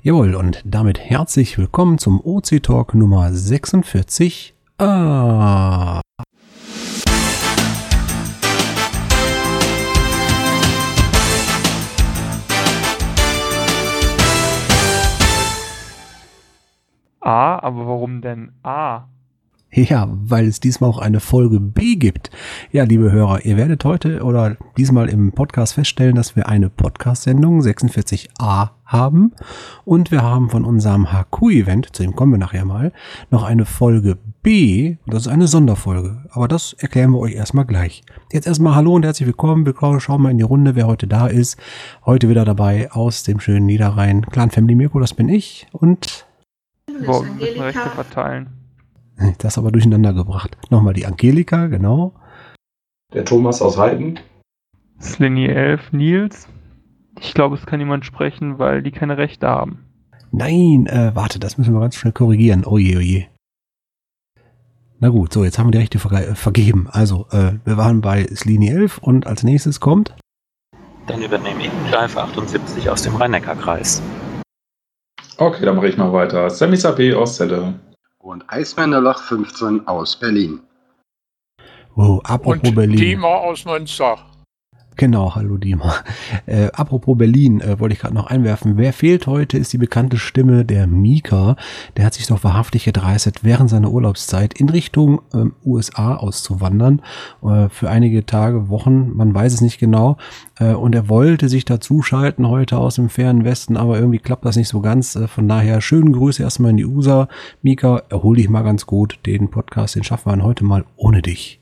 Jawohl, und damit herzlich willkommen zum OC Talk Nummer 46. Ah. A, aber warum denn A? Ja, weil es diesmal auch eine Folge B gibt. Ja, liebe Hörer, ihr werdet heute oder diesmal im Podcast feststellen, dass wir eine Podcast-Sendung 46a haben und wir haben von unserem HQ-Event, zu dem kommen wir nachher mal, noch eine Folge B. Das ist eine Sonderfolge, aber das erklären wir euch erstmal gleich. Jetzt erstmal Hallo und herzlich willkommen. Wir schauen mal in die Runde, wer heute da ist. Heute wieder dabei aus dem schönen Niederrhein. Clan Family Mirko, das bin ich und... Wo, wir müssen Rechte verteilen. Das aber durcheinander gebracht. Nochmal die Angelika, genau. Der Thomas aus Heiden. Slinny 11, Nils. Ich glaube, es kann niemand sprechen, weil die keine Rechte haben. Nein, äh, warte, das müssen wir ganz schnell korrigieren. Oje, oje. Na gut, so, jetzt haben wir die Rechte ver äh, vergeben. Also, äh, wir waren bei Slini 11 und als nächstes kommt. Dann übernehme ich Live 78 aus dem Rhein-Neckar-Kreis. Okay, dann mache ich mal weiter. Sammy Sapé aus Celle und Eismännerloch 15 aus Berlin. Oh, apropos und Berlin. Dima aus Münster. Genau, hallo Dima. Äh, apropos Berlin, äh, wollte ich gerade noch einwerfen. Wer fehlt heute, ist die bekannte Stimme der Mika. Der hat sich doch wahrhaftig gedreistet, während seiner Urlaubszeit in Richtung ähm, USA auszuwandern. Äh, für einige Tage, Wochen, man weiß es nicht genau. Äh, und er wollte sich dazuschalten heute aus dem fernen Westen, aber irgendwie klappt das nicht so ganz. Äh, von daher schönen Grüße erstmal in die USA. Mika, erhol dich mal ganz gut. Den Podcast, den schaffen wir heute mal ohne dich.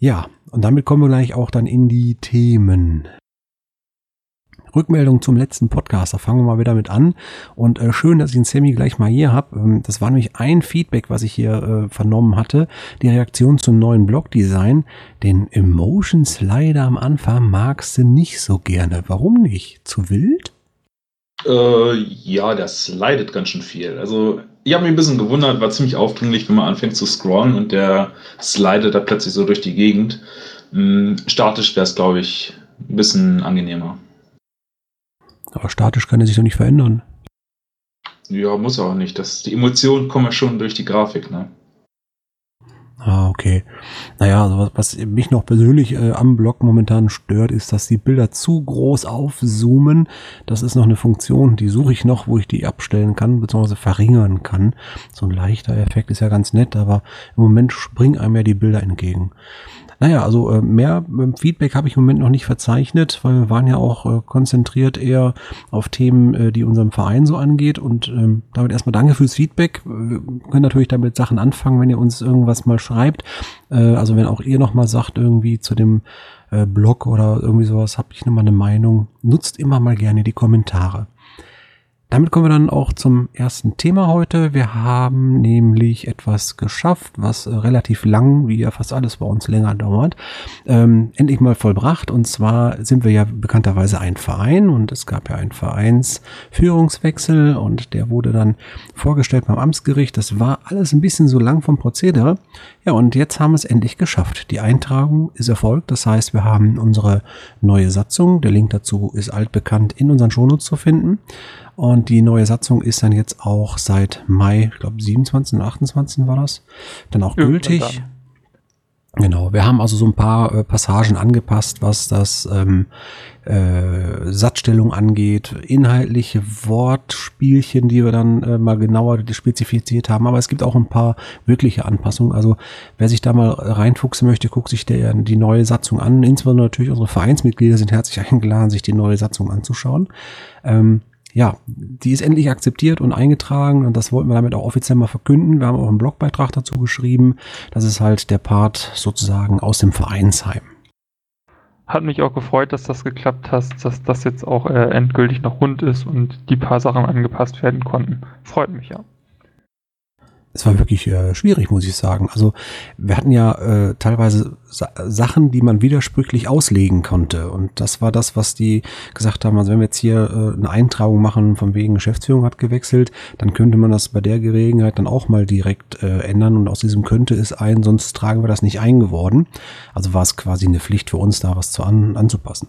Ja, und damit kommen wir gleich auch dann in die Themen. Rückmeldung zum letzten Podcast, da fangen wir mal wieder mit an. Und äh, schön, dass ich den Sammy gleich mal hier habe. Ähm, das war nämlich ein Feedback, was ich hier äh, vernommen hatte. Die Reaktion zum neuen Blogdesign. Den Emotion Slider am Anfang magst du nicht so gerne. Warum nicht? Zu wild? Äh, ja, der slidet ganz schön viel. Also ich habe mich ein bisschen gewundert, war ziemlich aufdringlich, wenn man anfängt zu scrollen und der slidet da plötzlich so durch die Gegend. Hm, statisch wäre es, glaube ich, ein bisschen angenehmer. Aber statisch kann er sich doch nicht verändern. Ja, muss auch nicht. Das, die Emotionen kommen ja schon durch die Grafik, ne? Ah, okay. Naja, also was, was mich noch persönlich äh, am Blog momentan stört, ist, dass die Bilder zu groß aufzoomen. Das ist noch eine Funktion, die suche ich noch, wo ich die abstellen kann, beziehungsweise verringern kann. So ein leichter Effekt ist ja ganz nett, aber im Moment springen einem ja die Bilder entgegen. Naja, also äh, mehr äh, Feedback habe ich im Moment noch nicht verzeichnet, weil wir waren ja auch äh, konzentriert eher auf Themen, äh, die unserem Verein so angeht. Und ähm, damit erstmal danke fürs Feedback. Wir können natürlich damit Sachen anfangen, wenn ihr uns irgendwas mal schreibt. Äh, also wenn auch ihr nochmal sagt, irgendwie zu dem äh, Blog oder irgendwie sowas, habe ich nochmal eine Meinung. Nutzt immer mal gerne die Kommentare. Damit kommen wir dann auch zum ersten Thema heute. Wir haben nämlich etwas geschafft, was äh, relativ lang, wie ja fast alles bei uns länger dauert, ähm, endlich mal vollbracht. Und zwar sind wir ja bekannterweise ein Verein und es gab ja einen Vereinsführungswechsel und der wurde dann vorgestellt beim Amtsgericht. Das war alles ein bisschen so lang vom Prozedere. Ja, und jetzt haben wir es endlich geschafft. Die Eintragung ist erfolgt. Das heißt, wir haben unsere neue Satzung. Der Link dazu ist altbekannt in unseren Shownotes zu finden. Und die neue Satzung ist dann jetzt auch seit Mai, ich glaube 27. und 28. war das, dann auch gültig. Genau, wir haben also so ein paar äh, Passagen angepasst, was das ähm, äh, Satzstellung angeht, inhaltliche Wortspielchen, die wir dann äh, mal genauer spezifiziert haben. Aber es gibt auch ein paar wirkliche Anpassungen. Also wer sich da mal reinfuchsen möchte, guckt sich der, die neue Satzung an. Insbesondere natürlich unsere Vereinsmitglieder sind herzlich eingeladen, sich die neue Satzung anzuschauen. Ähm, ja, die ist endlich akzeptiert und eingetragen und das wollten wir damit auch offiziell mal verkünden. Wir haben auch einen Blogbeitrag dazu geschrieben. Das ist halt der Part sozusagen aus dem Vereinsheim. Hat mich auch gefreut, dass das geklappt hat, dass das jetzt auch äh, endgültig noch rund ist und die paar Sachen angepasst werden konnten. Freut mich ja es war wirklich äh, schwierig, muss ich sagen. Also wir hatten ja äh, teilweise Sa Sachen, die man widersprüchlich auslegen konnte. Und das war das, was die gesagt haben. Also wenn wir jetzt hier äh, eine Eintragung machen, von wegen Geschäftsführung hat gewechselt, dann könnte man das bei der Gelegenheit dann auch mal direkt äh, ändern. Und aus diesem könnte es ein, sonst tragen wir das nicht eingeworden. Also war es quasi eine Pflicht für uns, da was zu an, anzupassen.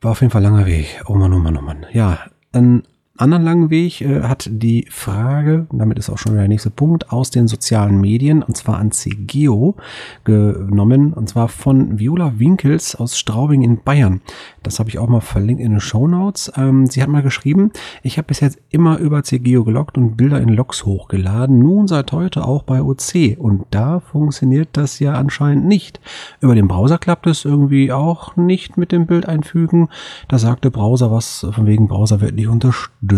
War auf jeden Fall langer Weg. Oh Mann, oh Mann, oh Mann. Ja, dann anderen langen Weg äh, hat die Frage, damit ist auch schon der nächste Punkt, aus den sozialen Medien, und zwar an CGeo genommen, und zwar von Viola Winkels aus Straubing in Bayern. Das habe ich auch mal verlinkt in den Show Notes. Ähm, sie hat mal geschrieben, ich habe bis jetzt immer über CGeo geloggt und Bilder in Logs hochgeladen, nun seit heute auch bei OC. Und da funktioniert das ja anscheinend nicht. Über den Browser klappt es irgendwie auch nicht mit dem Bild einfügen. Da sagt der Browser was von wegen Browser wird nicht unterstützt.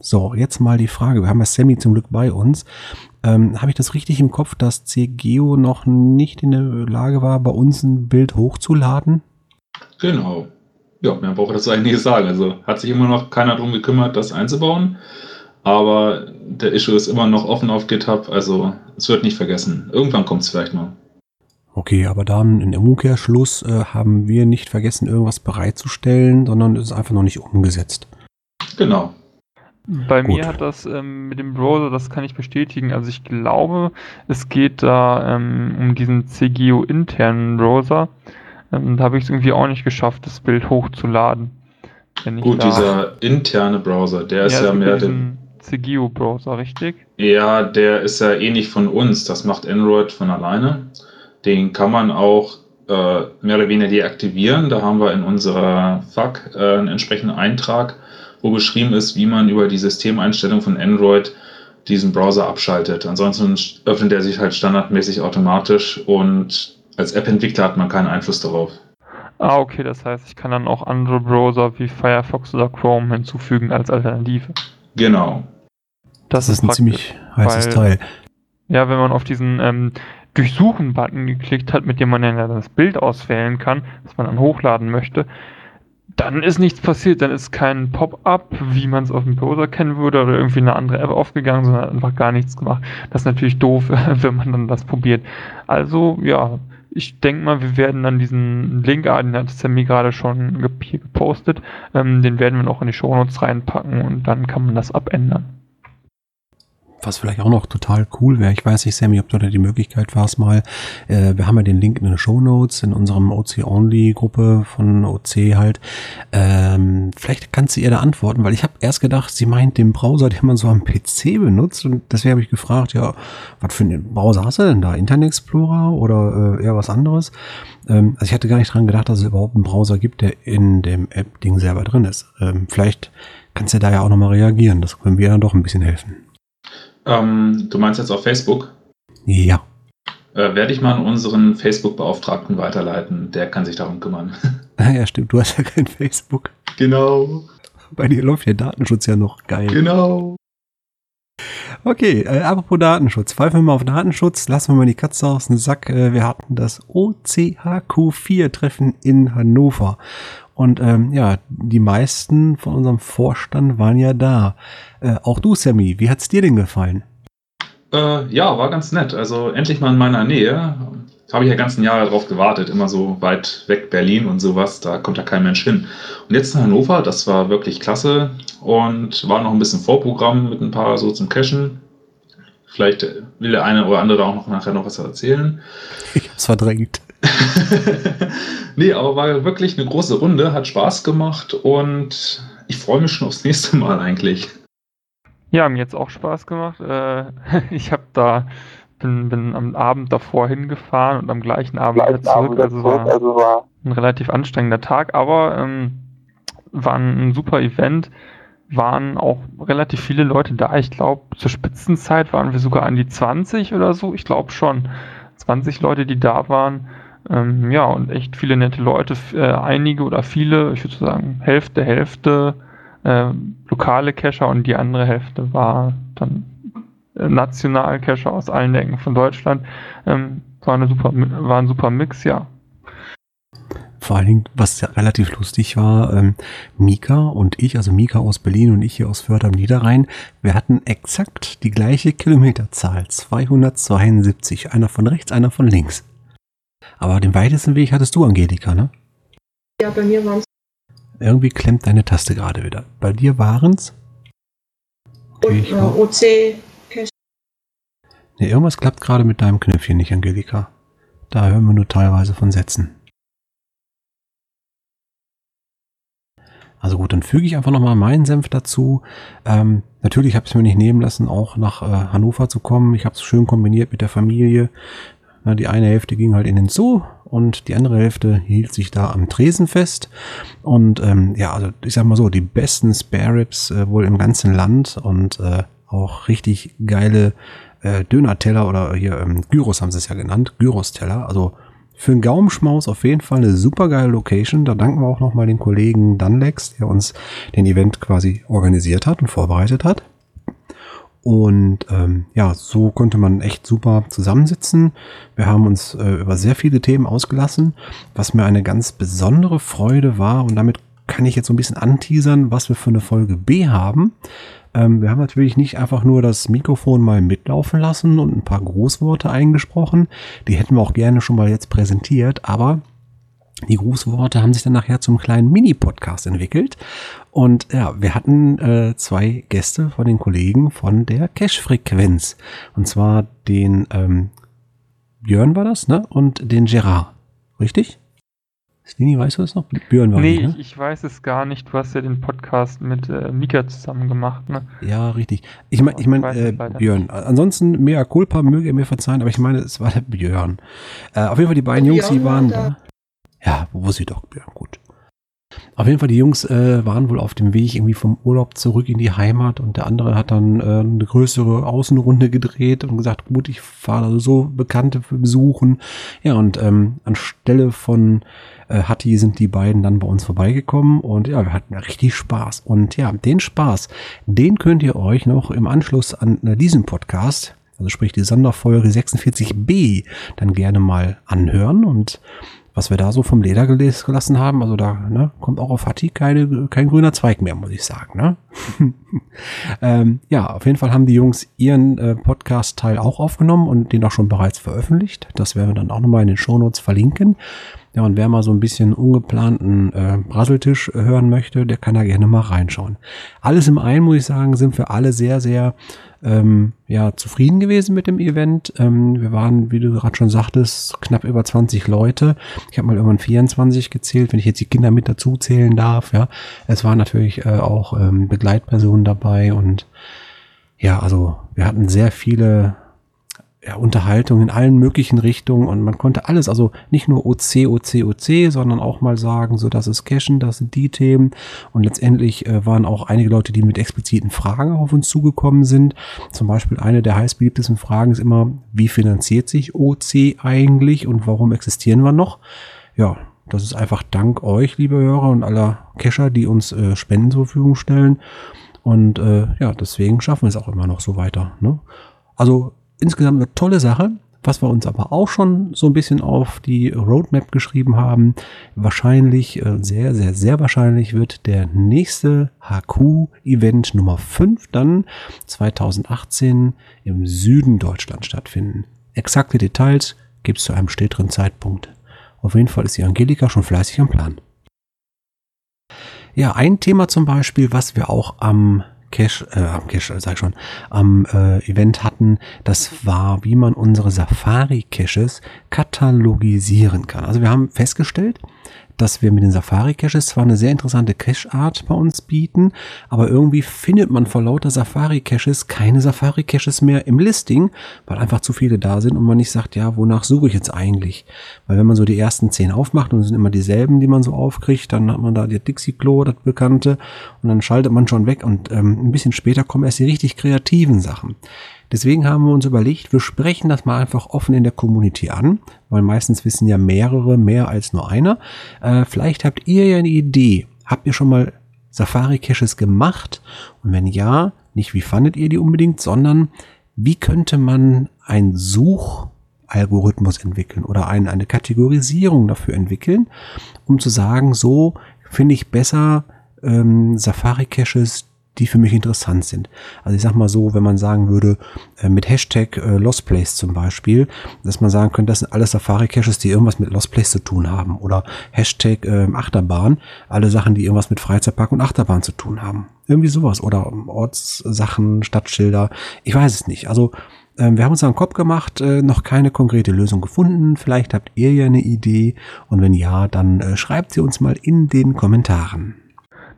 So, jetzt mal die Frage. Wir haben ja Sammy zum Glück bei uns. Ähm, Habe ich das richtig im Kopf, dass CGeo noch nicht in der Lage war, bei uns ein Bild hochzuladen? Genau. Ja, mehr braucht das eigentlich nicht sagen. Also hat sich immer noch keiner darum gekümmert, das einzubauen. Aber der Issue ist immer noch offen auf GitHub, also es wird nicht vergessen. Irgendwann kommt es vielleicht mal. Okay, aber dann in Umkehrschluss äh, haben wir nicht vergessen, irgendwas bereitzustellen, sondern es ist einfach noch nicht umgesetzt. Genau. Bei Gut. mir hat das ähm, mit dem Browser, das kann ich bestätigen. Also ich glaube, es geht da ähm, um diesen CGO internen Browser. Ähm, da habe ich es irgendwie auch nicht geschafft, das Bild hochzuladen. Gut, dieser interne Browser, der ist es ja mehr der, diesen CGO Browser, richtig? ja, der ist ja eh nicht von uns. Das macht Android von alleine. Den kann man auch äh, mehr oder weniger deaktivieren. Da haben wir in unserer FAQ äh, einen entsprechenden Eintrag, wo beschrieben ist, wie man über die Systemeinstellung von Android diesen Browser abschaltet. Ansonsten öffnet er sich halt standardmäßig automatisch und als App-Entwickler hat man keinen Einfluss darauf. Ah, okay, das heißt, ich kann dann auch andere Browser wie Firefox oder Chrome hinzufügen als Alternative. Genau. Das, ist ein praktisch. ziemlich heißes weil- Teil. Ja, wenn man auf diesen ähm, Durchsuchen-Button geklickt hat, mit dem man dann ja das Bild auswählen kann, das man dann hochladen möchte, dann ist nichts passiert. Dann ist kein Pop-up, wie man es auf dem Browser kennen würde, oder irgendwie eine andere App aufgegangen, sondern einfach gar nichts gemacht. Das ist natürlich doof, wenn man dann das probiert. Also, ja, ich denke mal, wir werden dann diesen Link, ah, den hat Sammy gerade schon gepostet, ähm, den werden wir noch in die Shownotes reinpacken und dann kann man das abändern. Was vielleicht auch noch total cool wäre, ich weiß nicht, Sammy, ob du da die Möglichkeit warst mal, äh, wir haben ja den Link in den Show Notes in unserem OC-Only-Gruppe von OC halt. Ähm, vielleicht kannst du ihr da antworten, weil ich habe erst gedacht, sie meint den Browser, den man so am PC benutzt und deswegen habe ich gefragt, ja, was für einen Browser hast du denn da? Internet Explorer oder äh, eher was anderes? Ähm, also ich hatte gar nicht dran gedacht, dass es überhaupt einen Browser gibt, der in dem App-Ding selber drin ist. Ähm, vielleicht kannst du da ja auch nochmal reagieren, das können wir dann doch ein bisschen helfen. Ähm, du meinst jetzt auf Facebook? Ja. Äh, werde ich mal an unseren Facebook-Beauftragten weiterleiten. Der kann sich darum kümmern. Ja, stimmt, du hast ja kein Facebook. genau. Bei dir läuft der Datenschutz ja noch geil. Genau. Okay, äh, apropos Datenschutz. Pfeifen wir mal auf Datenschutz. Lassen wir mal die Katze aus dem Sack. Äh, wir hatten das OCHQ4-Treffen in Hannover. Und ähm, ja, die meisten von unserem Vorstand waren ja da. Äh, auch du, Sammy, wie hat's dir denn gefallen? Äh, ja, war ganz nett. Also endlich mal in meiner Nähe. Habe ich ja ganzen Jahre darauf gewartet. Immer so weit weg Berlin und sowas. Da kommt ja kein Mensch hin. Und jetzt in Hannover, das war wirklich klasse. Und war noch ein bisschen Vorprogramm mit ein paar so zum Cashen. Vielleicht will der eine oder andere auch noch nachher noch was erzählen. Ich hab's verdrängt. nee, aber war wirklich eine große Runde, hat Spaß gemacht und ich freue mich schon aufs nächste Mal eigentlich. Ja, mir jetzt auch Spaß gemacht. Äh, ich habe da bin, bin am Abend davor hingefahren und am gleichen Abend wieder zurück. Also war ein relativ anstrengender Tag, aber ähm, war ein super Event. Waren auch relativ viele Leute da. Ich glaube, zur Spitzenzeit waren wir sogar an die 20 oder so. Ich glaube schon. 20 Leute, die da waren. Ähm, ja, und echt viele nette Leute. Äh, einige oder viele, ich würde sagen, Hälfte, Hälfte äh, lokale Cacher und die andere Hälfte war dann äh, national Cacher aus allen Ecken von Deutschland. Ähm, war, eine super, war ein super Mix, ja. Vor allen Dingen, was ja relativ lustig war, ähm, Mika und ich, also Mika aus Berlin und ich hier aus Förde am Niederrhein, wir hatten exakt die gleiche Kilometerzahl, 272, einer von rechts, einer von links. Aber den weitesten Weg hattest du, Angelika, ne? Ja, bei mir waren es Irgendwie klemmt deine Taste gerade wieder. Bei dir waren's? Okay, ich äh, war, OC. nee, irgendwas klappt gerade mit deinem Knöpfchen nicht, Angelika. Da hören wir nur teilweise von Sätzen. Also gut, dann füge ich einfach nochmal meinen Senf dazu. Ähm, natürlich habe ich es mir nicht nehmen lassen, auch nach äh, Hannover zu kommen. Ich habe es schön kombiniert mit der Familie. Na, die eine Hälfte ging halt in den Zoo und die andere Hälfte hielt sich da am Tresen fest. Und ähm, ja, also ich sag mal so, die besten Spare Ribs äh, wohl im ganzen Land und äh, auch richtig geile äh, Döner-Teller oder hier ähm, Gyros haben sie es ja genannt, Gyros-Teller. Also für einen Gaumenschmaus auf jeden Fall eine super geile Location. Da danken wir auch nochmal den Kollegen Dunlex, der uns den Event quasi organisiert hat und vorbereitet hat. Und ähm, ja, so konnte man echt super zusammensitzen. Wir haben uns äh, über sehr viele Themen ausgelassen, was mir eine ganz besondere Freude war. Und damit kann ich jetzt so ein bisschen anteasern, was wir für eine Folge B haben. Ähm, wir haben natürlich nicht einfach nur das Mikrofon mal mitlaufen lassen und ein paar Großworte eingesprochen. Die hätten wir auch gerne schon mal jetzt präsentiert, aber die Grußworte haben sich dann nachher zum kleinen Mini-Podcast entwickelt. Und ja, wir hatten äh, zwei Gäste von den Kollegen von der Cash-Frequenz. Und zwar den ähm, Björn war das, ne? Und den Gerard. Richtig? Stini, weißt du das noch? Björn war Nee, nicht, ne? ich, ich, weiß es gar nicht. Du hast ja den Podcast mit äh, Mika zusammen gemacht, ne? Ja, richtig. Ich meine, ich mein, äh, Björn. Nicht. Ansonsten, mea culpa, möge er mir verzeihen, aber ich meine, es war der Björn. Äh, auf jeden Fall die beiden Jungs, die waren da. Ja, wo sie doch, Björn, gut. Auf jeden Fall, die Jungs äh, waren wohl auf dem Weg irgendwie vom Urlaub zurück in die Heimat und der andere hat dann äh, eine größere Außenrunde gedreht und gesagt, gut, ich fahre so Bekannte besuchen. Ja, und ähm, anstelle von äh, Hatti sind die beiden dann bei uns vorbeigekommen und ja, wir hatten richtig Spaß. Und ja, den Spaß, den könnt ihr euch noch im Anschluss an äh, diesen Podcast, also sprich die Sonderfolge 46b, dann gerne mal anhören und was wir da so vom Leder gelassen haben, also da ne, kommt auch auf Hatti keine, kein grüner Zweig mehr, muss ich sagen. Ne? ähm, ja, auf jeden Fall haben die Jungs ihren äh, Podcast-Teil auch aufgenommen und den auch schon bereits veröffentlicht. Das werden wir dann auch nochmal in den Shownotes verlinken. Ja, und wer mal so ein bisschen ungeplanten äh, Brasseltisch hören möchte, der kann da gerne mal reinschauen. Alles im einen, muss ich sagen, sind wir alle sehr, sehr ähm, ja, zufrieden gewesen mit dem Event. Ähm, wir waren, wie du gerade schon sagtest, knapp über 20 Leute. Ich habe mal irgendwann 24 gezählt, wenn ich jetzt die Kinder mit dazu zählen darf. Ja, es waren natürlich äh, auch ähm, Begleitpersonen dabei und ja, also wir hatten sehr viele ja, Unterhaltung in allen möglichen Richtungen und man konnte alles, also nicht nur OC, OC, OC, sondern auch mal sagen, so das ist Cashen, das sind die Themen und letztendlich äh, waren auch einige Leute, die mit expliziten Fragen auf uns zugekommen sind. Zum Beispiel eine der heißbeliebtesten Fragen ist immer, wie finanziert sich OC eigentlich und warum existieren wir noch? Ja, das ist einfach dank euch, liebe Hörer und aller Cacher, die uns äh, Spenden zur Verfügung stellen. Und äh, ja, deswegen schaffen wir es auch immer noch so weiter. Ne? Also insgesamt eine tolle Sache. Was wir uns aber auch schon so ein bisschen auf die Roadmap geschrieben haben, wahrscheinlich, äh, sehr, sehr, sehr wahrscheinlich wird der nächste HQ-Event Nummer 5 dann 2018 im Süden Deutschland stattfinden. Exakte Details gibt es zu einem späteren Zeitpunkt. Auf jeden Fall ist die Angelika schon fleißig am Plan. Ja, ein Thema zum Beispiel, was wir auch am Cache, äh, am Cache, sag ich schon, am äh, Event hatten, das war, wie man unsere Safari-Caches katalogisieren kann. Also wir haben festgestellt, dass wir mit den Safari-Caches zwar eine sehr interessante Cache-Art bei uns bieten, aber irgendwie findet man vor lauter Safari-Caches keine Safari-Caches mehr im Listing, weil einfach zu viele da sind und man nicht sagt, ja, wonach suche ich jetzt eigentlich? Weil wenn man so die ersten zehn aufmacht und es sind immer dieselben, die man so aufkriegt, dann hat man da die Dixie-Klo, das Bekannte, und dann schaltet man schon weg und ähm, ein bisschen später kommen erst die richtig kreativen Sachen. Deswegen haben wir uns überlegt, wir sprechen das mal einfach offen in der Community an, weil meistens wissen ja mehrere mehr als nur einer. Äh, vielleicht habt ihr ja eine Idee. Habt ihr schon mal Safari-Caches gemacht? Und wenn ja, nicht wie fandet ihr die unbedingt, sondern wie könnte man ein Suchalgorithmus entwickeln oder ein, eine Kategorisierung dafür entwickeln, um zu sagen, so finde ich besser ähm, Safari-Caches, die für mich interessant sind. Also ich sag mal so, wenn man sagen würde, äh, mit Hashtag äh, Lost Place zum Beispiel, dass man sagen könnte, das sind alles Safari-Caches, die irgendwas mit Lost Place zu tun haben. Oder Hashtag äh, Achterbahn, alle Sachen, die irgendwas mit Freizeitpark und Achterbahn zu tun haben. Irgendwie sowas. Oder Ortssachen, Stadtschilder. Ich weiß es nicht. Also ähm, wir haben uns einen Kopf gemacht, äh, noch keine konkrete Lösung gefunden. Vielleicht habt ihr ja eine Idee und wenn ja, dann äh, schreibt sie uns mal in den Kommentaren.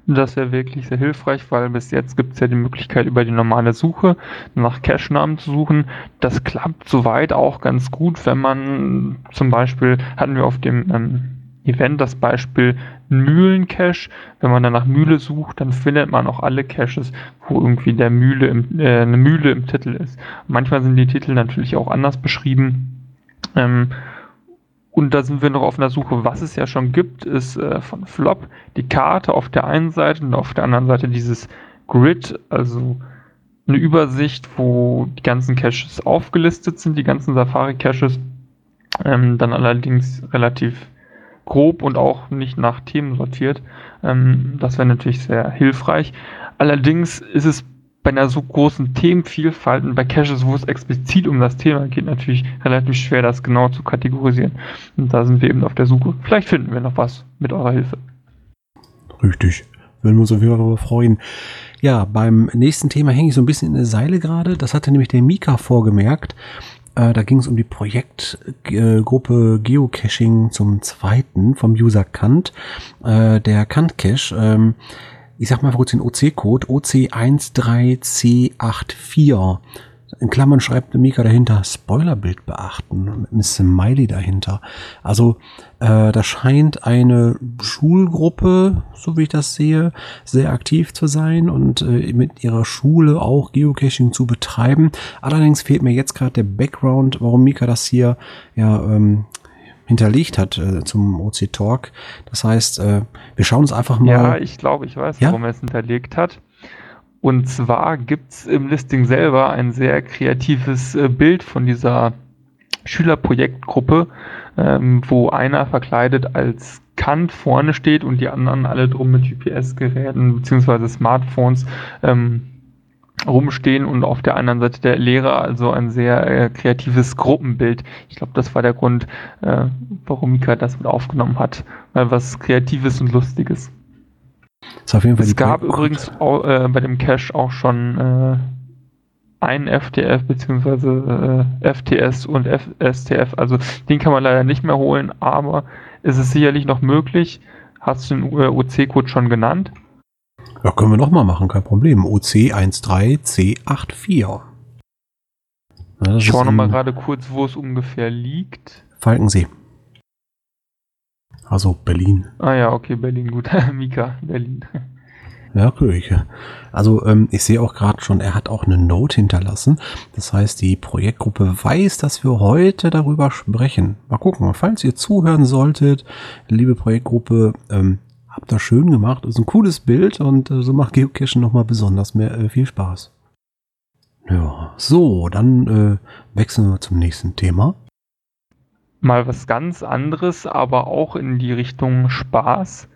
Das wäre wirklich sehr hilfreich, weil bis jetzt gibt es ja die Möglichkeit, über die normale Suche nach Cache-Namen zu suchen. Das klappt soweit auch ganz gut, wenn man zum Beispiel, hatten wir auf dem ähm, Event das Beispiel Mühlen-Cache. Wenn man dann nach Mühle sucht, dann findet man auch alle Caches, wo irgendwie der Mühle im, äh, eine Mühle im Titel ist. Manchmal sind die Titel natürlich auch anders beschrieben. Ähm, und da sind wir noch auf einer Suche. Was es ja schon gibt, ist äh, von Flop die Karte auf der einen Seite und auf der anderen Seite dieses Grid, also eine Übersicht, wo die ganzen Caches aufgelistet sind, die ganzen Safari-Caches. Ähm, dann allerdings relativ grob und auch nicht nach Themen sortiert. Ähm, das wäre natürlich sehr hilfreich. Allerdings ist es bei einer so großen Themenvielfalt und bei Caches, wo es explizit um das Thema geht, natürlich relativ schwer, das genau zu kategorisieren. Und da sind wir eben auf der Suche. Vielleicht finden wir noch was mit eurer Hilfe. Richtig. Würden wir uns auf jeden Fall darüber freuen. Ja, beim nächsten Thema hänge ich so ein bisschen in der Seile gerade. Das hatte nämlich der Mika vorgemerkt. Äh, da ging es um die Projektgruppe äh, Geocaching zum zweiten vom User Kant. Äh, der Kant Cache ähm, ich sag mal kurz den OC-Code, OC13C84. In Klammern schreibt Mika dahinter Spoilerbild beachten mit einem Smiley dahinter. Also äh, da scheint eine Schulgruppe, so wie ich das sehe, sehr aktiv zu sein und äh, mit ihrer Schule auch Geocaching zu betreiben. Allerdings fehlt mir jetzt gerade der Background, warum Mika das hier ja ähm, hinterlegt hat äh, zum OC Talk. Das heißt, äh, wir schauen uns einfach mal. Ja, ich glaube, ich weiß, ja? warum er es hinterlegt hat. Und zwar gibt es im Listing selber ein sehr kreatives äh, Bild von dieser Schülerprojektgruppe, ähm, wo einer verkleidet als Kant vorne steht und die anderen alle drum mit GPS-Geräten bzw. Smartphones ähm, rumstehen und auf der anderen Seite der Lehrer, also ein sehr äh, kreatives Gruppenbild. Ich glaube, das war der Grund, äh, warum Mika das mit aufgenommen hat, weil was Kreatives und Lustiges. es gab übrigens auch, äh, bei dem Cache auch schon äh, ein FTF bzw. Äh, FTS und STF, also den kann man leider nicht mehr holen, aber es ist sicherlich noch möglich. Hast du den OC-Code schon genannt? Ja, können wir nochmal machen, kein Problem. OC13C84. Ja, ich schaue nochmal gerade kurz, wo es ungefähr liegt. Falkensee. Also Berlin. Ah ja, okay, Berlin, gut. Mika, Berlin. Ja, Kirche. Also ähm, ich sehe auch gerade schon, er hat auch eine Note hinterlassen. Das heißt, die Projektgruppe weiß, dass wir heute darüber sprechen. Mal gucken, falls ihr zuhören solltet, liebe Projektgruppe, ähm, Habt das schön gemacht. Ist ein cooles Bild und äh, so macht Geocachen nochmal besonders mehr äh, viel Spaß. Ja, so, dann äh, wechseln wir zum nächsten Thema. Mal was ganz anderes, aber auch in die Richtung Spaß.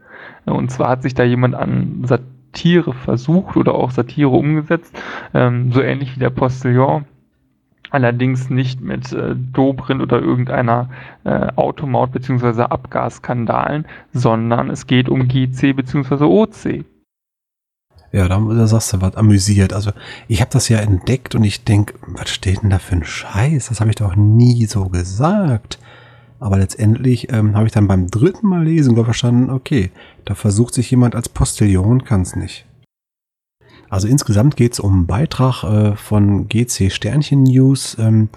Und zwar hat sich da jemand an Satire versucht oder auch Satire umgesetzt, ähm, so ähnlich wie der Postillon allerdings nicht mit äh, Dobrindt oder irgendeiner äh, Automaut bzw. Abgasskandalen, sondern es geht um GC bzw. OC. Ja, da, da sagst du was amüsiert. Also ich habe das ja entdeckt und ich denke, was steht denn da für ein Scheiß? Das habe ich doch nie so gesagt. Aber letztendlich ähm, habe ich dann beim dritten Mal lesen verstanden, okay, da versucht sich jemand als Postillon, kann es nicht. Also insgesamt geht es um einen Beitrag äh, von GC Sternchen News. Ähm,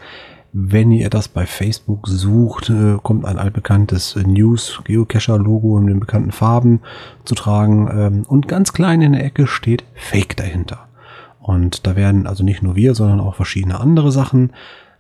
wenn ihr das bei Facebook sucht, äh, kommt ein altbekanntes äh, News Geocacher Logo in den bekannten Farben zu tragen ähm, und ganz klein in der Ecke steht Fake dahinter. Und da werden also nicht nur wir, sondern auch verschiedene andere Sachen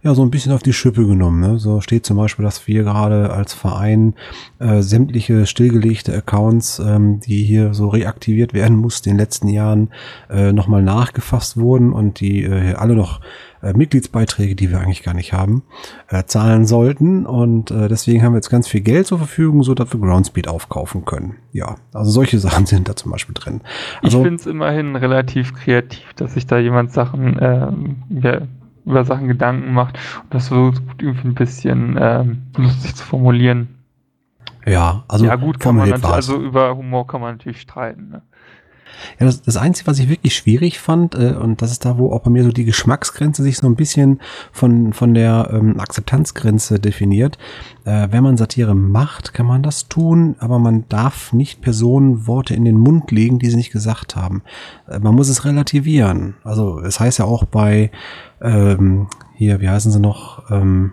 ja so ein bisschen auf die Schippe genommen. Ne? So steht zum Beispiel, dass wir gerade als Verein äh, sämtliche stillgelegte Accounts, ähm, die hier so reaktiviert werden mussten in den letzten Jahren, äh, nochmal nachgefasst wurden und die äh, alle noch äh, Mitgliedsbeiträge, die wir eigentlich gar nicht haben, äh, zahlen sollten. Und äh, deswegen haben wir jetzt ganz viel Geld zur Verfügung, so dass wir Groundspeed aufkaufen können. Ja, also solche Sachen sind da zum Beispiel drin. Also, ich finde es immerhin relativ kreativ, dass sich da jemand Sachen ähm, ja, über Sachen Gedanken macht und das versucht irgendwie ein bisschen ähm, lustig zu formulieren. Ja, also ja gut kann man also über Humor kann man natürlich streiten. Ne? Ja, das, das Einzige, was ich wirklich schwierig fand, äh, und das ist da, wo auch bei mir so die Geschmacksgrenze sich so ein bisschen von, von der ähm, Akzeptanzgrenze definiert. Äh, wenn man Satire macht, kann man das tun, aber man darf nicht Personen Worte in den Mund legen, die sie nicht gesagt haben. Äh, man muss es relativieren. Also es heißt ja auch bei, ähm, hier, wie heißen sie noch? Ähm,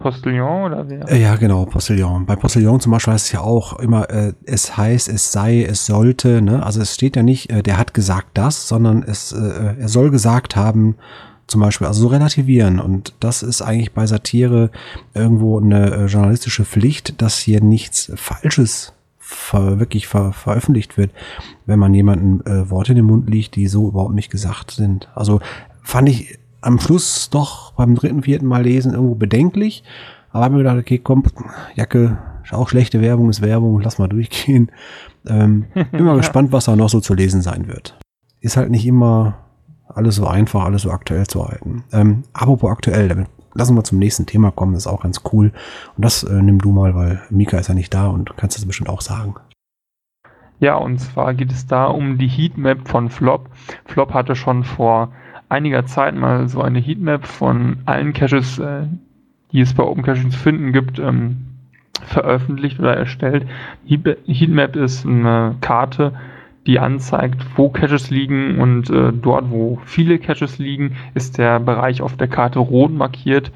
Postillon oder wer? Äh, Ja, genau, Postillon. Bei Postillon zum Beispiel heißt es ja auch immer, äh, es heißt, es sei, es sollte, ne? Also es steht ja nicht, äh, der hat gesagt das, sondern es, äh, er soll gesagt haben, zum Beispiel, also so relativieren. Und das ist eigentlich bei Satire irgendwo eine äh, journalistische Pflicht, dass hier nichts Falsches ver wirklich ver veröffentlicht wird, wenn man jemanden äh, Worte in den Mund liegt, die so überhaupt nicht gesagt sind. Also fand ich am Schluss doch beim dritten, vierten Mal lesen irgendwo bedenklich. Aber habe mir gedacht, okay, komm, Jacke, auch schlechte Werbung, ist Werbung, lass mal durchgehen. Ähm, bin mal gespannt, was da noch so zu lesen sein wird. Ist halt nicht immer alles so einfach, alles so aktuell zu halten. Ähm, apropos aktuell, damit lassen wir zum nächsten Thema kommen, das ist auch ganz cool. Und das äh, nimm du mal, weil Mika ist ja nicht da und kannst das bestimmt auch sagen. Ja, und zwar geht es da um die Heatmap von Flop. Flop hatte schon vor einiger Zeit mal so eine Heatmap von allen Caches, äh, die es bei Open Caching zu finden gibt, ähm, veröffentlicht oder erstellt. Heat- Heatmap ist eine Karte, die anzeigt, wo Caches liegen und äh, dort, wo viele Caches liegen, ist der Bereich auf der Karte rot markiert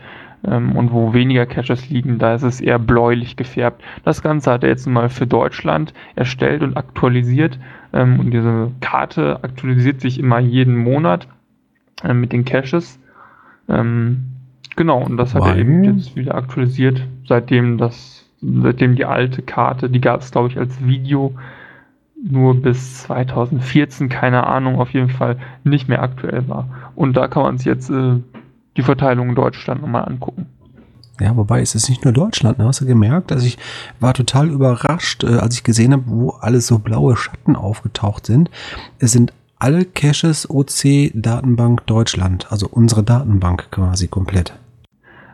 ähm, und wo weniger Caches liegen, da ist es eher bläulich gefärbt. Das Ganze hat er jetzt mal für Deutschland erstellt und aktualisiert ähm, und diese Karte aktualisiert sich immer jeden Monat äh, mit den Caches. Ähm, genau, und das hat er Weil? eben jetzt wieder aktualisiert, seitdem das, seitdem die alte Karte, die gab es glaube ich als Video nur bis 2014, keine Ahnung, auf jeden Fall nicht mehr aktuell war. Und da kann man sich jetzt äh, die Verteilung in Deutschland nochmal angucken. Ja, wobei es ist nicht nur Deutschland, ne? hast du gemerkt? Also ich war total überrascht, äh, als ich gesehen habe, wo alles so blaue Schatten aufgetaucht sind. Es sind alle Caches OC Datenbank Deutschland, also unsere Datenbank quasi komplett.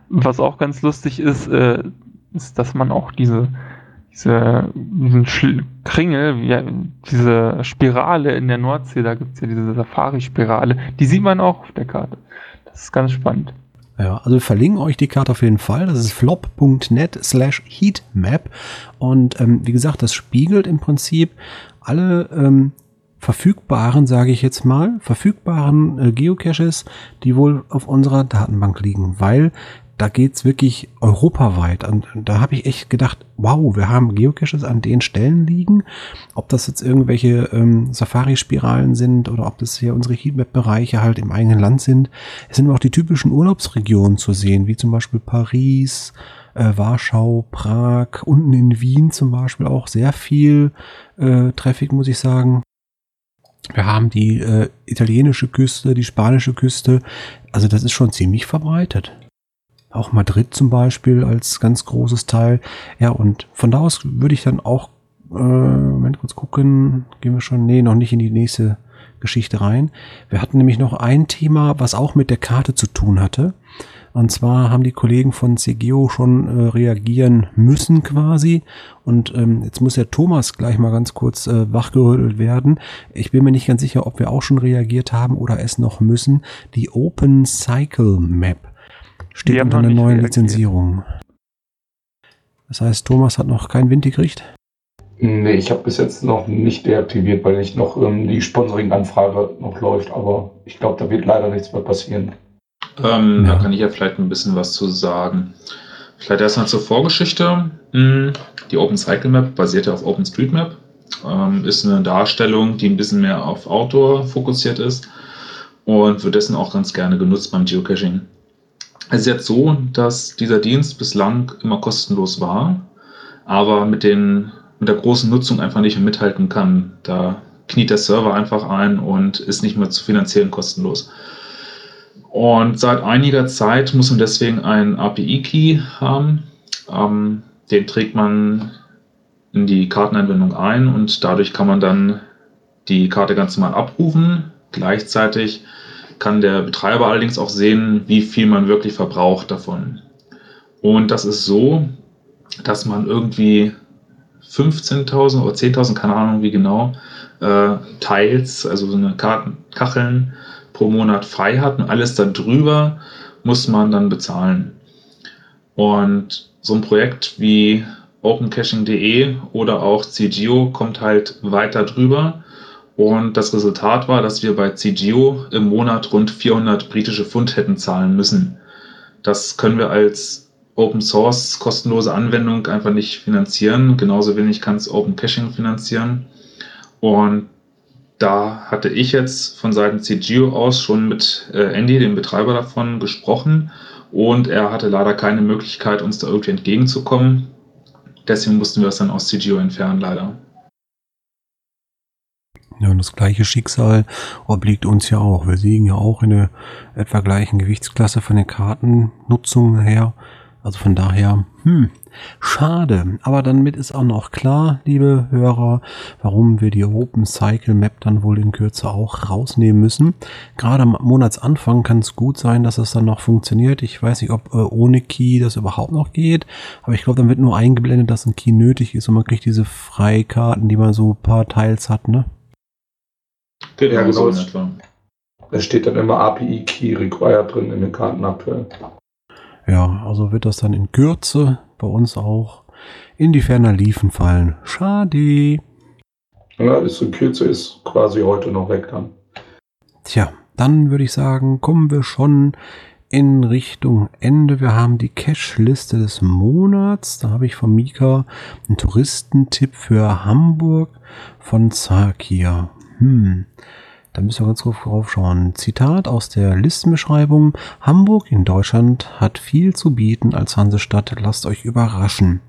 Was auch ganz lustig ist, äh, ist, dass man auch diese, diese diesen Kringel, wie, diese Spirale in der Nordsee, da gibt es ja diese Safari-Spirale, die sieht man auch auf der Karte. Das ist ganz spannend. Ja, also wir verlinken euch die Karte auf jeden Fall. Das ist flop.net slash heatmap. Und ähm, wie gesagt, das spiegelt im Prinzip alle ähm, verfügbaren, sage ich jetzt mal, verfügbaren äh, Geocaches, die wohl auf unserer Datenbank liegen, weil da geht's wirklich europaweit. Und da habe ich echt gedacht, wow, wir haben Geocaches an den Stellen liegen. Ob das jetzt irgendwelche ähm, Safari-Spiralen sind oder ob das hier unsere Heatmap-Bereiche halt im eigenen Land sind. Es sind auch die typischen Urlaubsregionen zu sehen, wie zum Beispiel Paris, äh, Warschau, Prag, unten in Wien zum Beispiel auch sehr viel äh, Traffic, muss ich sagen. Wir haben die äh, italienische Küste, die spanische Küste. Also das ist schon ziemlich verbreitet. Auch Madrid zum Beispiel als ganz großes Teil. Ja, und von da aus würde ich dann auch, äh, Moment, kurz gucken, gehen wir schon, nee, noch nicht in die nächste Geschichte rein. Wir hatten nämlich noch ein Thema, was auch mit der Karte zu tun hatte. Und zwar haben die Kollegen von CGO schon äh, reagieren müssen quasi. Und ähm, jetzt muss der Thomas gleich mal ganz kurz äh, wachgerüttelt werden. Ich bin mir nicht ganz sicher, ob wir auch schon reagiert haben oder es noch müssen. Die Open Cycle Map steht unter einer neuen reagiert. Lizenzierung. Das heißt, Thomas hat noch keinen Wind gekriegt. Nee, ich habe bis jetzt noch nicht deaktiviert, weil nicht noch ähm, die Sponsoring-Anfrage noch läuft, aber ich glaube, da wird leider nichts mehr passieren. Ähm, Ja. Da kann ich ja vielleicht ein bisschen was zu sagen. Vielleicht erstmal zur Vorgeschichte. Hm, Die OpenCycleMap basiert ja auf OpenStreetMap. Ähm, ist eine Darstellung, die ein bisschen mehr auf Outdoor fokussiert ist und wird dessen auch ganz gerne genutzt beim Geocaching. Es ist jetzt so, dass dieser Dienst bislang immer kostenlos war, aber mit, den, mit der großen Nutzung einfach nicht mehr mithalten kann. Da kniet der Server einfach ein und ist nicht mehr zu finanzieren kostenlos. Und seit einiger Zeit muss man deswegen einen API-Key haben. Ähm, den trägt man in die Kartenanwendung ein und dadurch kann man dann die Karte ganz normal abrufen. Gleichzeitig kann der Betreiber allerdings auch sehen, wie viel man wirklich verbraucht davon. Und das ist so, dass man irgendwie 15.000 oder 10.000, keine Ahnung wie genau, äh, Teils, also so eine Karten, Kacheln pro Monat frei hat und alles darüber muss man dann bezahlen. Und so ein Projekt wie opencaching.de oder auch CGO kommt halt weiter drüber. Und das Resultat war, dass wir bei CGO im Monat rund 400 britische Pfund hätten zahlen müssen. Das können wir als Open Source kostenlose Anwendung einfach nicht finanzieren. Genauso wenig kann es Open Caching finanzieren. Und da hatte ich jetzt von Seiten CGO aus schon mit äh, Andy, dem Betreiber davon, gesprochen. Und er hatte leider keine Möglichkeit, uns da irgendwie entgegenzukommen. Deswegen mussten wir es dann aus CGO entfernen, leider. Ja, und das gleiche Schicksal obliegt uns ja auch. Wir liegen ja auch in der etwa gleichen Gewichtsklasse von den Kartennutzungen her. Also von daher, hm, schade. Aber damit ist auch noch klar, liebe Hörer, warum wir die Open Cycle Map dann wohl in Kürze auch rausnehmen müssen. Gerade am Monatsanfang kann es gut sein, dass es dann noch funktioniert. Ich weiß nicht, ob äh, ohne Key das überhaupt noch geht. Aber ich glaube, dann wird nur eingeblendet, dass ein Key nötig ist und man kriegt diese Freikarten, die man so ein paar Teils hat, ne? Genau, ja, genau. So etwa. Da steht dann immer API Key Required drin in den Karten aktuell. Ja, also wird das dann in Kürze bei uns auch in die ferner Liefen fallen. Schade. Ja, ist in Kürze ist quasi heute noch weg dann. Tja, dann würde ich sagen, kommen wir schon in Richtung Ende. Wir haben die Cash-Liste des Monats. Da habe ich von Mika einen Touristentipp für Hamburg von Zakir. Hm. Da müssen wir ganz kurz draufschauen. Zitat aus der Listenbeschreibung. Hamburg in Deutschland hat viel zu bieten als Hansestadt. Lasst euch überraschen.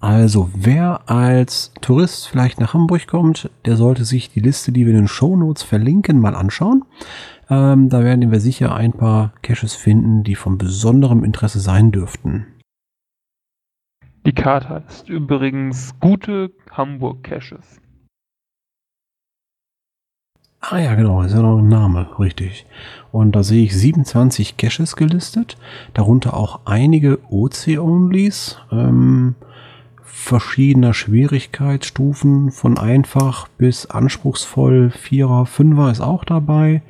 Also, wer als Tourist vielleicht nach Hamburg kommt, der sollte sich die Liste, die wir in den Show Notes verlinken, mal anschauen. Ähm, da werden wir sicher ein paar Caches finden, die von besonderem Interesse sein dürften. Die Karte heißt übrigens gute Hamburg Caches. Ah ja, genau, ist ja noch ein Name, richtig. Und da sehe ich 27 Caches gelistet, darunter auch einige OC-Onlys, ähm, verschiedener Schwierigkeitsstufen, von einfach bis anspruchsvoll, Vierer, Fünfer ist auch dabei,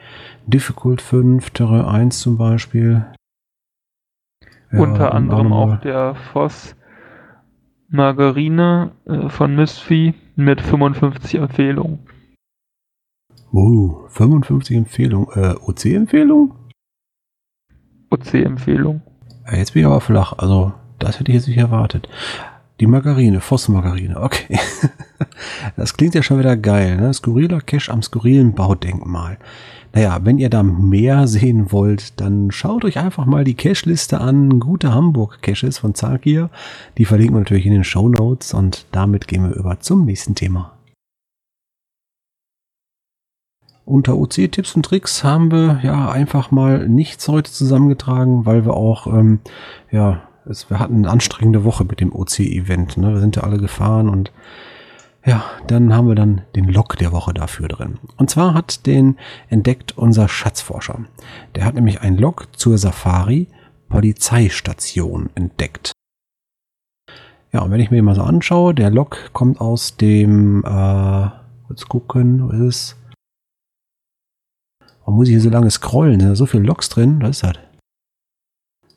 Difficult 5, Terre 1 zum Beispiel. Ja, Unter anderem auch der Voss Margarine äh, von Misfi mit 55 Empfehlungen. Oh, 55 Empfehlungen. Äh, OC-Empfehlung? OC-Empfehlung. Ja, jetzt bin ich aber flach. Also, das hätte ich jetzt nicht erwartet. Die Margarine, Voss-Margarine, okay. das klingt ja schon wieder geil, ne? Skurriler Cash am skurrilen Baudenkmal. Naja, wenn ihr da mehr sehen wollt, dann schaut euch einfach mal die Cache-Liste an. Gute Hamburg-Caches von Zarkier. Die verlinken wir natürlich in den Show Notes und damit gehen wir über zum nächsten Thema. Unter OC-Tipps und Tricks haben wir ja einfach mal nichts heute zusammengetragen, weil wir auch, ähm, ja, es, wir hatten eine anstrengende Woche mit dem OC-Event. Ne? Wir sind ja alle gefahren und ja, dann haben wir dann den Log der Woche dafür drin. Und zwar hat den entdeckt unser Schatzforscher. Der hat nämlich ein Log zur Safari Polizeistation entdeckt. Ja, und wenn ich mir den mal so anschaue, der Log kommt aus dem, äh, kurz gucken, was ist es? Warum muss ich hier so lange scrollen? Da so viele Logs drin. Was ist das?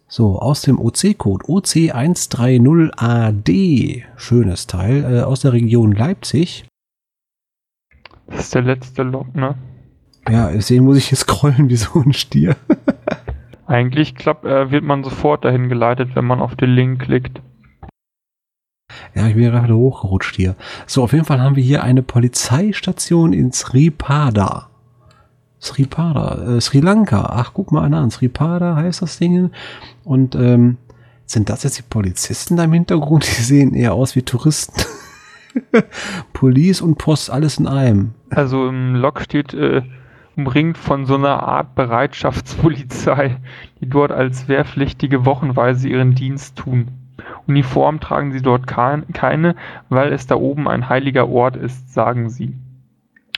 So, aus dem OC-Code OC130AD. Schönes Teil. Äh, aus der Region Leipzig. Das ist der letzte Log, ne? Ja, deswegen muss ich hier scrollen wie so ein Stier. Eigentlich klappt, äh, wird man sofort dahin geleitet, wenn man auf den Link klickt. Ja, ich bin gerade hochgerutscht hier. So, auf jeden Fall haben wir hier eine Polizeistation in Sripada. Sripada, äh, Sri Lanka. Ach, guck mal an, Sripada heißt das Ding. Und ähm, sind das jetzt die Polizisten da im Hintergrund? Die sehen eher aus wie Touristen. Police und Post, alles in einem. Also im Log steht äh, umringt von so einer Art Bereitschaftspolizei, die dort als Wehrpflichtige wochenweise ihren Dienst tun. Uniform tragen sie dort keine, weil es da oben ein heiliger Ort ist, sagen sie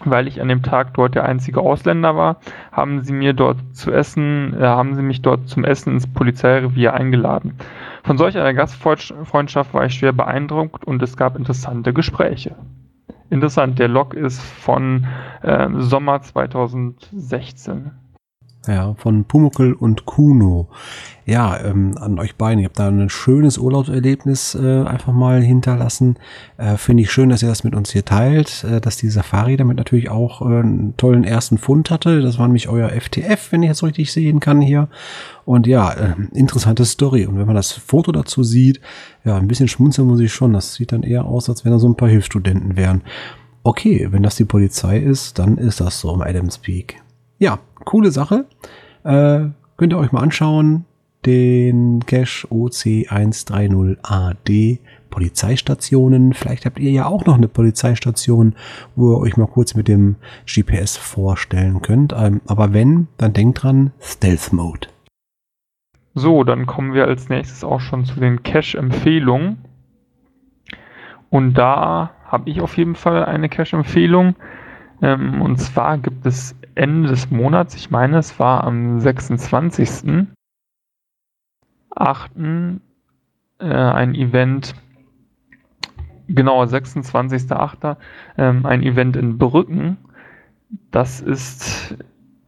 weil ich an dem Tag dort der einzige Ausländer war, haben sie mir dort zu essen, äh, haben sie mich dort zum Essen ins Polizeirevier eingeladen. Von solch einer Gastfreundschaft war ich schwer beeindruckt und es gab interessante Gespräche. Interessant, der Log ist von äh, Sommer 2016. Ja, von Pumuckel und Kuno. Ja, ähm, an euch beiden. Ihr habt da ein schönes Urlaubserlebnis äh, einfach mal hinterlassen. Äh, Finde ich schön, dass ihr das mit uns hier teilt, äh, dass die Safari damit natürlich auch äh, einen tollen ersten Fund hatte. Das war nämlich euer FTF, wenn ich jetzt richtig sehen kann hier. Und ja, äh, interessante Story. Und wenn man das Foto dazu sieht, ja, ein bisschen schmunzeln muss ich schon. Das sieht dann eher aus, als wenn da so ein paar Hilfsstudenten wären. Okay, wenn das die Polizei ist, dann ist das so im Adams Peak. Ja, coole Sache. Äh, könnt ihr euch mal anschauen. Den Cache OC130AD Polizeistationen. Vielleicht habt ihr ja auch noch eine Polizeistation, wo ihr euch mal kurz mit dem GPS vorstellen könnt. Ähm, aber wenn, dann denkt dran, Stealth Mode. So, dann kommen wir als nächstes auch schon zu den Cache-Empfehlungen. Und da habe ich auf jeden Fall eine Cache-Empfehlung. Ähm, und zwar gibt es Ende des Monats, ich meine, es war am 26.8. Äh, ein Event, genau, 26.8. Ähm, ein Event in Brücken. Das ist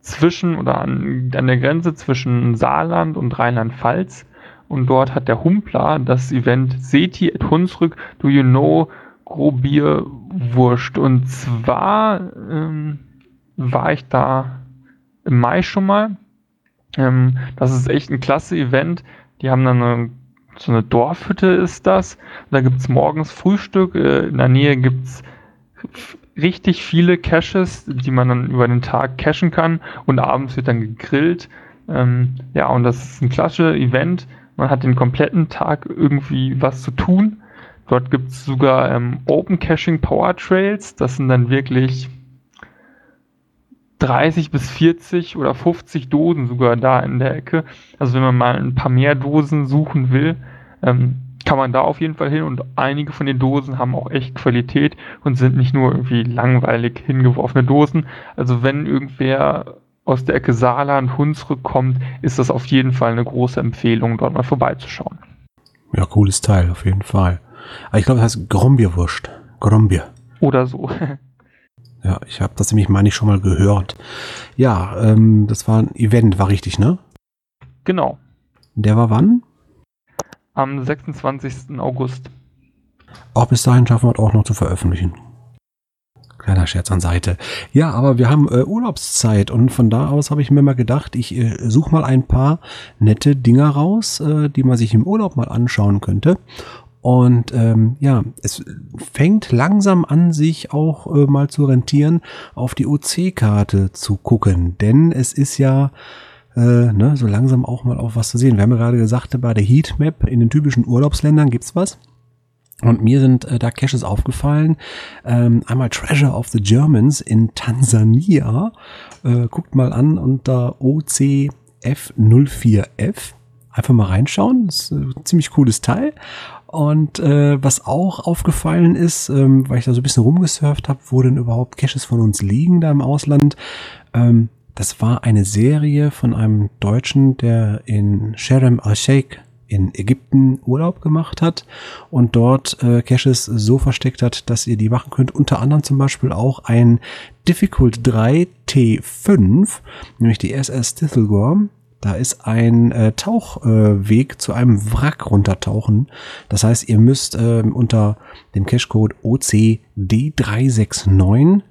zwischen oder an, an der Grenze zwischen Saarland und Rheinland-Pfalz. Und dort hat der Humpler das Event Seti et Hunsrück, do you know Grobierwurst. Und zwar ähm, war ich da im Mai schon mal. Ähm, das ist echt ein klasse Event. Die haben dann eine, so eine Dorfhütte ist das. Da gibt es morgens Frühstück. Äh, in der Nähe gibt es richtig viele Caches, die man dann über den Tag cachen kann. Und abends wird dann gegrillt. Ähm, ja, und das ist ein klasse Event. Man hat den kompletten Tag irgendwie was zu tun. Dort gibt es sogar ähm, Open Caching Power Trails. Das sind dann wirklich 30 bis 40 oder 50 Dosen sogar da in der Ecke. Also wenn man mal ein paar mehr Dosen suchen will, ähm, kann man da auf jeden Fall hin und einige von den Dosen haben auch echt Qualität und sind nicht nur irgendwie langweilig hingeworfene Dosen. Also wenn irgendwer aus der Ecke Saarland, Hunsrück kommt, ist das auf jeden Fall eine große Empfehlung, dort mal vorbeizuschauen. Ja, cooles Teil, auf jeden Fall. Aber ich glaube, das heißt Grombierwurst. Grombier. Oder so. ja, ich habe das nämlich, meine ich, schon mal gehört. Ja, ähm, das war ein Event, war richtig, ne? Genau. Der war wann? Am 26. August. Auch bis dahin schaffen wir es auch noch zu veröffentlichen. Kleiner Scherz an Seite. Ja, aber wir haben äh, Urlaubszeit und von da aus habe ich mir mal gedacht, ich äh, suche mal ein paar nette Dinger raus, äh, die man sich im Urlaub mal anschauen könnte. Und ähm, ja, es fängt langsam an, sich auch äh, mal zu rentieren, auf die OC-Karte zu gucken. Denn es ist ja äh, ne, so langsam auch mal auf was zu sehen. Wir haben ja gerade gesagt, bei der Heatmap in den typischen Urlaubsländern gibt's was. Und mir sind äh, da Caches aufgefallen. Ähm, einmal Treasure of the Germans in Tansania. Äh, guckt mal an unter OCF04F. Einfach mal reinschauen. Das ist ein ziemlich cooles Teil. Und äh, was auch aufgefallen ist, ähm, weil ich da so ein bisschen rumgesurft habe, wo denn überhaupt Caches von uns liegen da im Ausland. Ähm, das war eine Serie von einem Deutschen, der in Sharm al-Sheikh in Ägypten Urlaub gemacht hat und dort äh, Caches so versteckt hat, dass ihr die machen könnt. Unter anderem zum Beispiel auch ein Difficult 3 T5, nämlich die SS Tithelgorm. Da ist ein äh, Tauchweg äh, zu einem Wrack runtertauchen. Das heißt, ihr müsst äh, unter dem Cashcode OCD369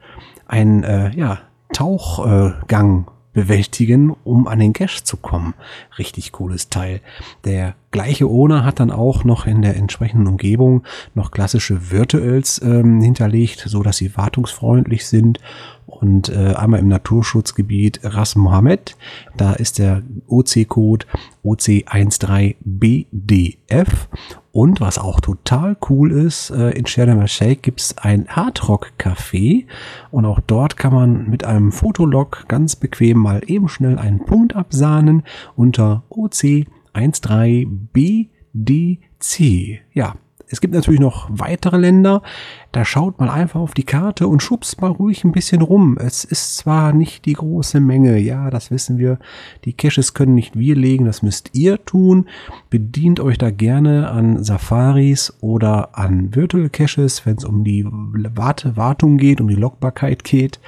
einen äh, ja, Tauchgang bewältigen, um an den Cache zu kommen. Richtig cooles Teil. Der gleiche Owner hat dann auch noch in der entsprechenden Umgebung noch klassische Virtuals ähm, hinterlegt, so dass sie wartungsfreundlich sind und äh, einmal im Naturschutzgebiet Ras Mohammed. Da ist der OC-Code OC13BDF. Und was auch total cool ist, äh, in Sharm el-Sheikh gibt es ein Hardrock-Café. Und auch dort kann man mit einem Fotolog ganz bequem mal eben schnell einen Punkt absahnen unter OC13BDC. Ja, Es gibt natürlich noch weitere Länder. Da schaut mal einfach auf die Karte und schubst mal ruhig ein bisschen rum. Es ist zwar nicht die große Menge, ja, das wissen wir. Die Caches können nicht wir legen, das müsst ihr tun. Bedient euch da gerne an Safaris oder an Virtual Caches, wenn es um die Warte Wartung geht, um die Lockbarkeit geht.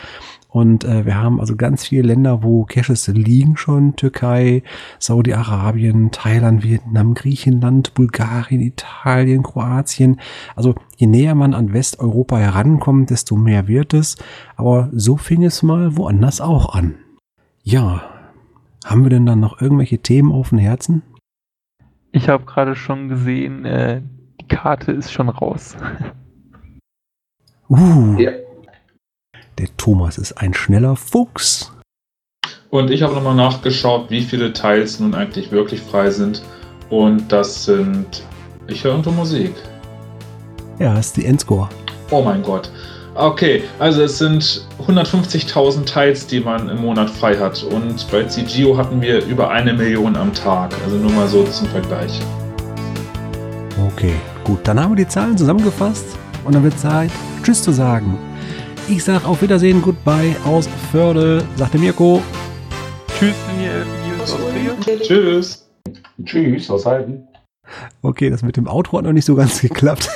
Und äh, wir haben also ganz viele Länder, wo Caches liegen schon. Türkei, Saudi-Arabien, Thailand, Vietnam, Griechenland, Bulgarien, Italien, Kroatien. Also je näher man an Westeuropa herankommt, desto mehr wird es. Aber so fing es mal woanders auch an. Ja, haben wir denn dann noch irgendwelche Themen auf dem Herzen? Ich habe gerade schon gesehen, äh, die Karte ist schon raus. Uh. Ja. Der Thomas ist ein schneller Fuchs. Und ich habe nochmal nachgeschaut, wie viele Teils nun eigentlich wirklich frei sind. Und das sind. Ich höre unter Musik. Ja, ist die Endscore. Oh mein Gott. Okay, also es sind 150.000 Teils, die man im Monat frei hat. Und bei CGO hatten wir über eine Million am Tag. Also nur mal so zum Vergleich. Okay, gut. Dann haben wir die Zahlen zusammengefasst. Und dann wird Zeit, Tschüss zu sagen. Ich sag auf Wiedersehen, goodbye aus Förde, sagte Mirko. Tschüss, Nils aus Trier. Tschüss. Tschüss aus Heiden. Okay, das mit dem Outro hat noch nicht so ganz geklappt.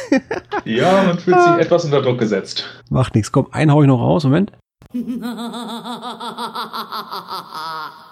ja, man fühlt sich etwas unter Druck gesetzt. Macht nichts. Komm, einen hau ich noch raus. Moment.